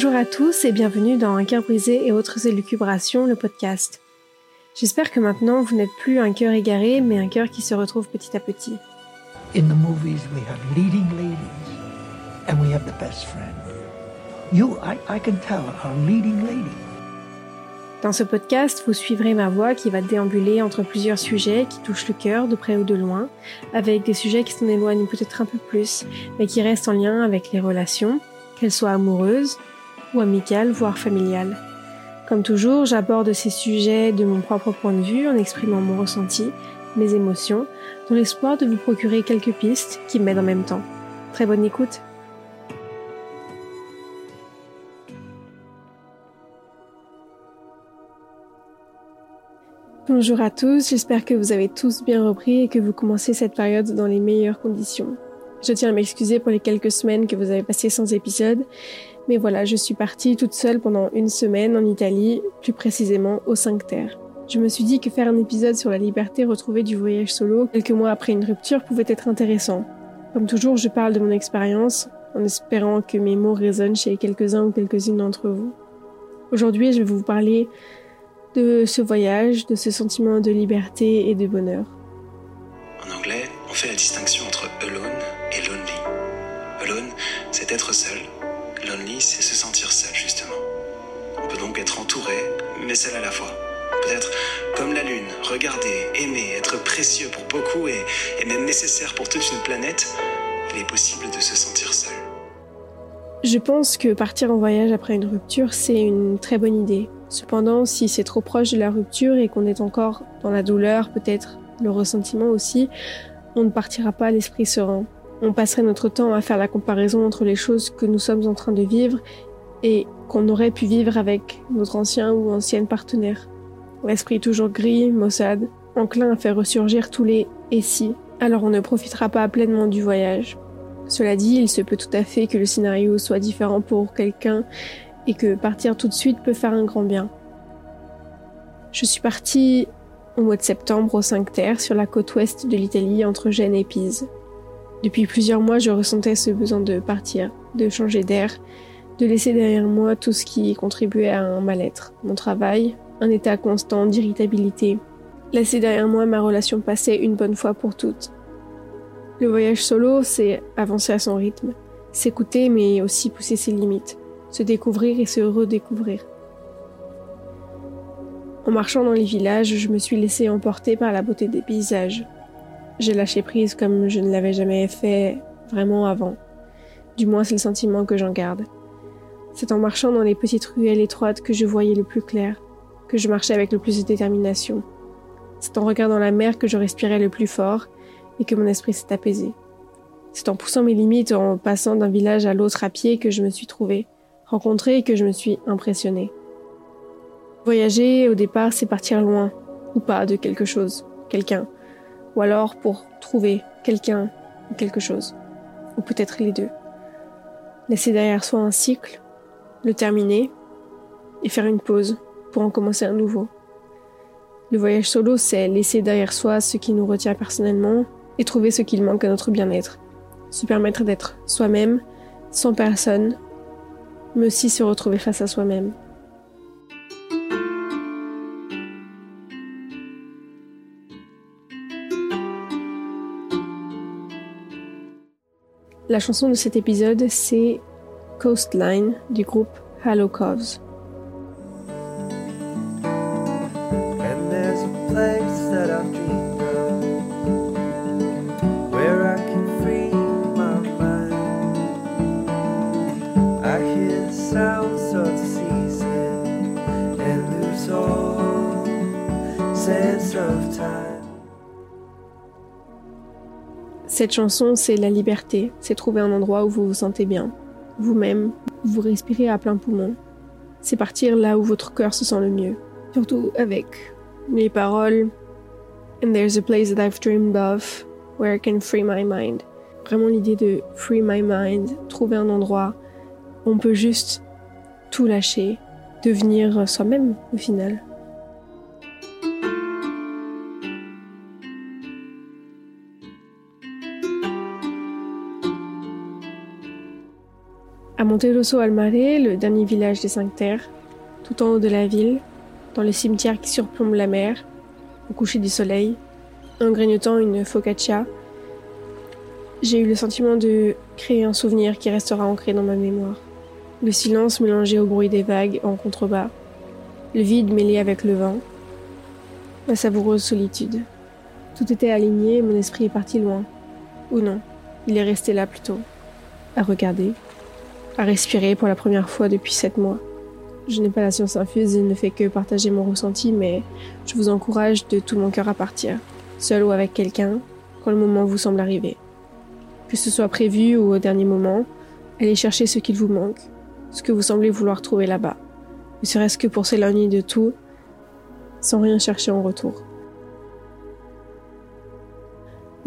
Bonjour à tous et bienvenue dans Un cœur brisé et autres élucubrations, le podcast. J'espère que maintenant vous n'êtes plus un cœur égaré, mais un cœur qui se retrouve petit à petit. In the movies, we have leading ladies, and we have the best friend. You, I, I can tell, are leading lady. Dans ce podcast, vous suivrez ma voix qui va déambuler entre plusieurs sujets qui touchent le cœur de près ou de loin, avec des sujets qui s'en éloignent peut-être un peu plus, mais qui restent en lien avec les relations, qu'elles soient amoureuses ou amicales, voire familiales. Comme toujours, j'aborde ces sujets de mon propre point de vue en exprimant mon ressenti, mes émotions, dans l'espoir de vous procurer quelques pistes qui m'aident en même temps. Très bonne écoute Bonjour à tous, j'espère que vous avez tous bien repris et que vous commencez cette période dans les meilleures conditions. Je tiens à m'excuser pour les quelques semaines que vous avez passées sans épisode, mais voilà, je suis partie toute seule pendant une semaine en Italie, plus précisément au 5 Terre. Je me suis dit que faire un épisode sur la liberté retrouvée du voyage solo quelques mois après une rupture pouvait être intéressant. Comme toujours, je parle de mon expérience en espérant que mes mots résonnent chez quelques-uns ou quelques-unes d'entre vous. Aujourd'hui, je vais vous parler de ce voyage, de ce sentiment de liberté et de bonheur. En anglais, on fait la distinction entre alone et lonely. Alone, c'est être seul. C'est se sentir seul, justement. On peut donc être entouré, mais seul à la fois. Peut-être comme la Lune, regarder, aimer, être précieux pour beaucoup et, et même nécessaire pour toute une planète, il est possible de se sentir seul. Je pense que partir en voyage après une rupture, c'est une très bonne idée. Cependant, si c'est trop proche de la rupture et qu'on est encore dans la douleur, peut-être le ressentiment aussi, on ne partira pas à l'esprit serein. On passerait notre temps à faire la comparaison entre les choses que nous sommes en train de vivre et qu'on aurait pu vivre avec notre ancien ou ancienne partenaire. L'esprit toujours gris, maussade, enclin à faire ressurgir tous les et si, alors on ne profitera pas pleinement du voyage. Cela dit, il se peut tout à fait que le scénario soit différent pour quelqu'un et que partir tout de suite peut faire un grand bien. Je suis partie au mois de septembre au 5 Terre sur la côte ouest de l'Italie entre Gênes et Pise. Depuis plusieurs mois, je ressentais ce besoin de partir, de changer d'air, de laisser derrière moi tout ce qui contribuait à un mal-être, mon travail, un état constant d'irritabilité. Laisser derrière moi ma relation passée une bonne fois pour toutes. Le voyage solo, c'est avancer à son rythme, s'écouter mais aussi pousser ses limites, se découvrir et se redécouvrir. En marchant dans les villages, je me suis laissée emporter par la beauté des paysages. J'ai lâché prise comme je ne l'avais jamais fait vraiment avant. Du moins, c'est le sentiment que j'en garde. C'est en marchant dans les petites ruelles étroites que je voyais le plus clair, que je marchais avec le plus de détermination. C'est en regardant la mer que je respirais le plus fort et que mon esprit s'est apaisé. C'est en poussant mes limites, en passant d'un village à l'autre à pied que je me suis trouvée, rencontrée et que je me suis impressionnée. Voyager, au départ, c'est partir loin, ou pas, de quelque chose, quelqu'un, ou alors pour trouver quelqu'un ou quelque chose, ou peut-être les deux. Laisser derrière soi un cycle, le terminer, et faire une pause pour en commencer un nouveau. Le voyage solo, c'est laisser derrière soi ce qui nous retient personnellement et trouver ce qu'il manque à notre bien-être. Se permettre d'être soi-même, sans personne, mais aussi se retrouver face à soi-même. La chanson de cet épisode, c'est Coastline du groupe Hello Coves. Cette chanson, c'est la liberté, c'est trouver un endroit où vous vous sentez bien, vous-même, vous respirez à plein poumon. C'est partir là où votre cœur se sent le mieux, surtout avec les paroles And there's a place that I've dreamed of where I can free my mind. Vraiment l'idée de free my mind, trouver un endroit où on peut juste tout lâcher, devenir soi-même au final. À Monterosso al Mare, le dernier village des Cinq Terres, tout en haut de la ville, dans le cimetière qui surplombe la mer, au coucher du soleil, en grignotant une focaccia, j'ai eu le sentiment de créer un souvenir qui restera ancré dans ma mémoire. Le silence mélangé au bruit des vagues en contrebas, le vide mêlé avec le vent, ma savoureuse solitude. Tout était aligné et mon esprit est parti loin. Ou non, il est resté là plutôt, à regarder, à respirer pour la première fois depuis sept mois. Je n'ai pas la science infuse et ne fais que partager mon ressenti, mais je vous encourage de tout mon cœur à partir, seul ou avec quelqu'un, quand le moment vous semble arriver. Que ce soit prévu ou au dernier moment, allez chercher ce qu'il vous manque, ce que vous semblez vouloir trouver là-bas, ne serait-ce que pour s'éloigner de tout, sans rien chercher en retour.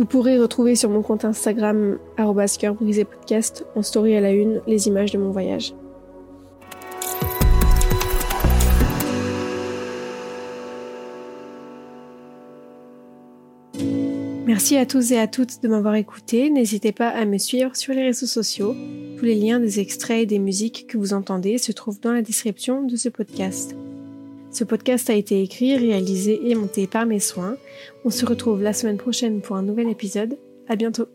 Vous pourrez retrouver sur mon compte Instagram podcast en story à la une les images de mon voyage. Merci à tous et à toutes de m'avoir écouté. N'hésitez pas à me suivre sur les réseaux sociaux. Tous les liens des extraits et des musiques que vous entendez se trouvent dans la description de ce podcast. Ce podcast a été écrit, réalisé et monté par mes soins. On se retrouve la semaine prochaine pour un nouvel épisode. À bientôt.